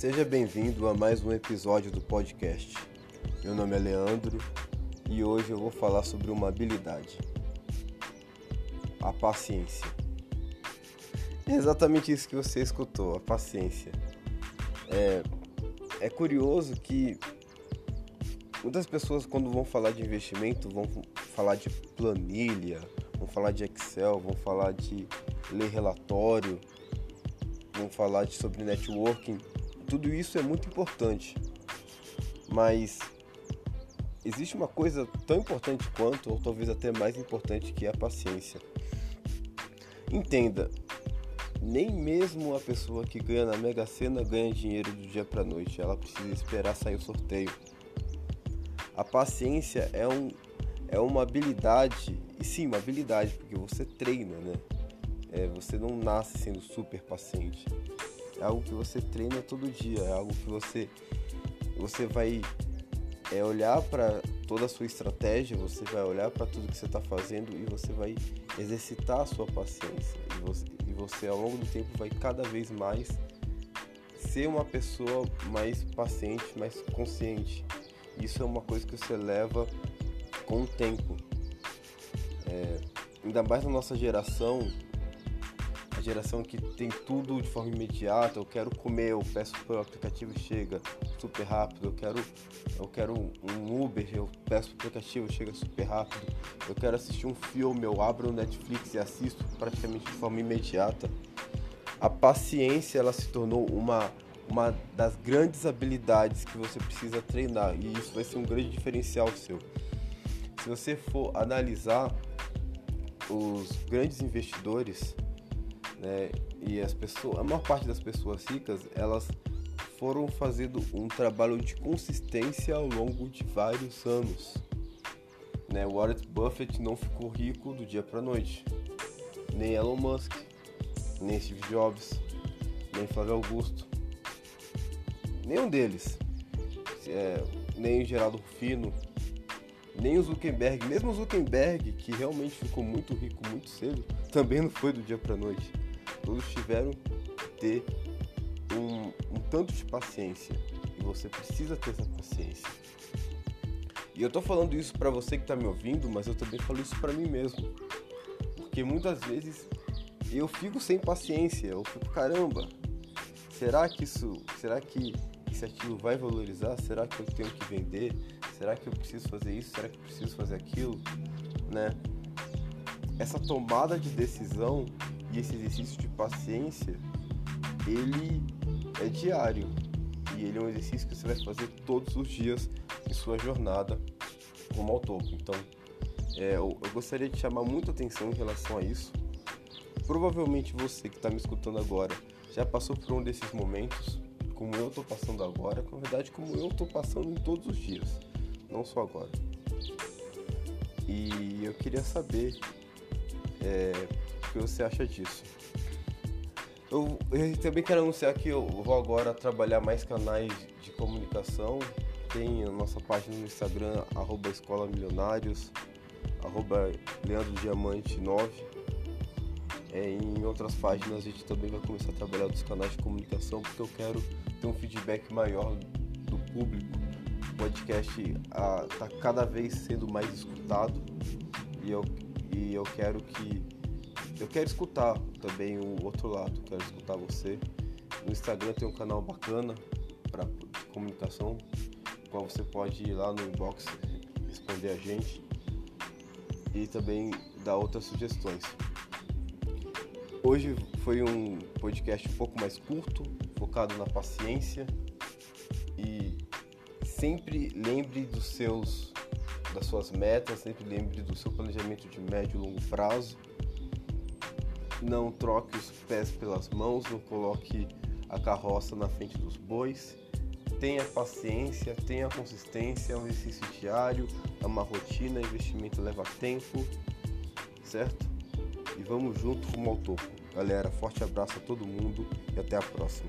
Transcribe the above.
Seja bem-vindo a mais um episódio do podcast. Meu nome é Leandro e hoje eu vou falar sobre uma habilidade: a paciência. É exatamente isso que você escutou, a paciência. É, é curioso que muitas pessoas, quando vão falar de investimento, vão falar de planilha, vão falar de Excel, vão falar de ler relatório, vão falar de, sobre networking tudo isso é muito importante. Mas existe uma coisa tão importante quanto, ou talvez até mais importante, que é a paciência. Entenda, nem mesmo a pessoa que ganha na Mega Sena ganha dinheiro do dia para noite. Ela precisa esperar sair o sorteio. A paciência é, um, é uma habilidade, e sim, uma habilidade, porque você treina, né? É, você não nasce sendo super paciente é algo que você treina todo dia, é algo que você você vai é, olhar para toda a sua estratégia, você vai olhar para tudo que você está fazendo e você vai exercitar a sua paciência e você, e você ao longo do tempo vai cada vez mais ser uma pessoa mais paciente, mais consciente. Isso é uma coisa que você leva com o tempo. É, ainda mais na nossa geração, geração que tem tudo de forma imediata, eu quero comer, eu peço pelo aplicativo chega super rápido, eu quero, eu quero um Uber, eu peço pelo aplicativo chega super rápido, eu quero assistir um filme, eu abro o Netflix e assisto praticamente de forma imediata. A paciência ela se tornou uma, uma das grandes habilidades que você precisa treinar e isso vai ser um grande diferencial seu. Se você for analisar os grandes investidores, né? E as pessoas, a maior parte das pessoas ricas, elas foram fazendo um trabalho de consistência ao longo de vários anos. Né? Warren Buffett não ficou rico do dia para noite, nem Elon Musk, nem Steve Jobs, nem Flávio Augusto, nenhum deles, é, nem Geraldo Rufino, nem o Zuckerberg, mesmo o Zuckerberg, que realmente ficou muito rico muito cedo, também não foi do dia para noite todos tiveram ter um, um tanto de paciência e você precisa ter essa paciência. E eu tô falando isso para você que tá me ouvindo, mas eu também falo isso para mim mesmo. Porque muitas vezes eu fico sem paciência, eu fico, caramba, será que isso, será que esse ativo vai valorizar? Será que eu tenho que vender? Será que eu preciso fazer isso? Será que eu preciso fazer aquilo? Né? Essa tomada de decisão e esse exercício de paciência, ele é diário. E ele é um exercício que você vai fazer todos os dias em sua jornada rumo ao topo. Então, é, eu, eu gostaria de chamar muita atenção em relação a isso. Provavelmente você que está me escutando agora já passou por um desses momentos, como eu estou passando agora, na verdade, como eu estou passando em todos os dias, não só agora. E eu queria saber é, que você acha disso. Eu, eu, também quero anunciar que eu vou agora trabalhar mais canais de comunicação. Tem a nossa página no Instagram, arroba Escola Milionários, arroba Leandro Diamante 9. É, em outras páginas a gente também vai começar a trabalhar dos canais de comunicação porque eu quero ter um feedback maior do público. O podcast está cada vez sendo mais escutado e eu, e eu quero que eu quero escutar também o outro lado, quero escutar você. No Instagram tem um canal bacana para comunicação, qual você pode ir lá no inbox responder a gente e também dar outras sugestões. Hoje foi um podcast um pouco mais curto, focado na paciência e sempre lembre dos seus das suas metas, sempre lembre do seu planejamento de médio e longo prazo não troque os pés pelas mãos, não coloque a carroça na frente dos bois. Tenha paciência, tenha consistência, é um exercício diário, é uma rotina, investimento leva tempo, certo? E vamos junto rumo ao topo. Galera, forte abraço a todo mundo e até a próxima.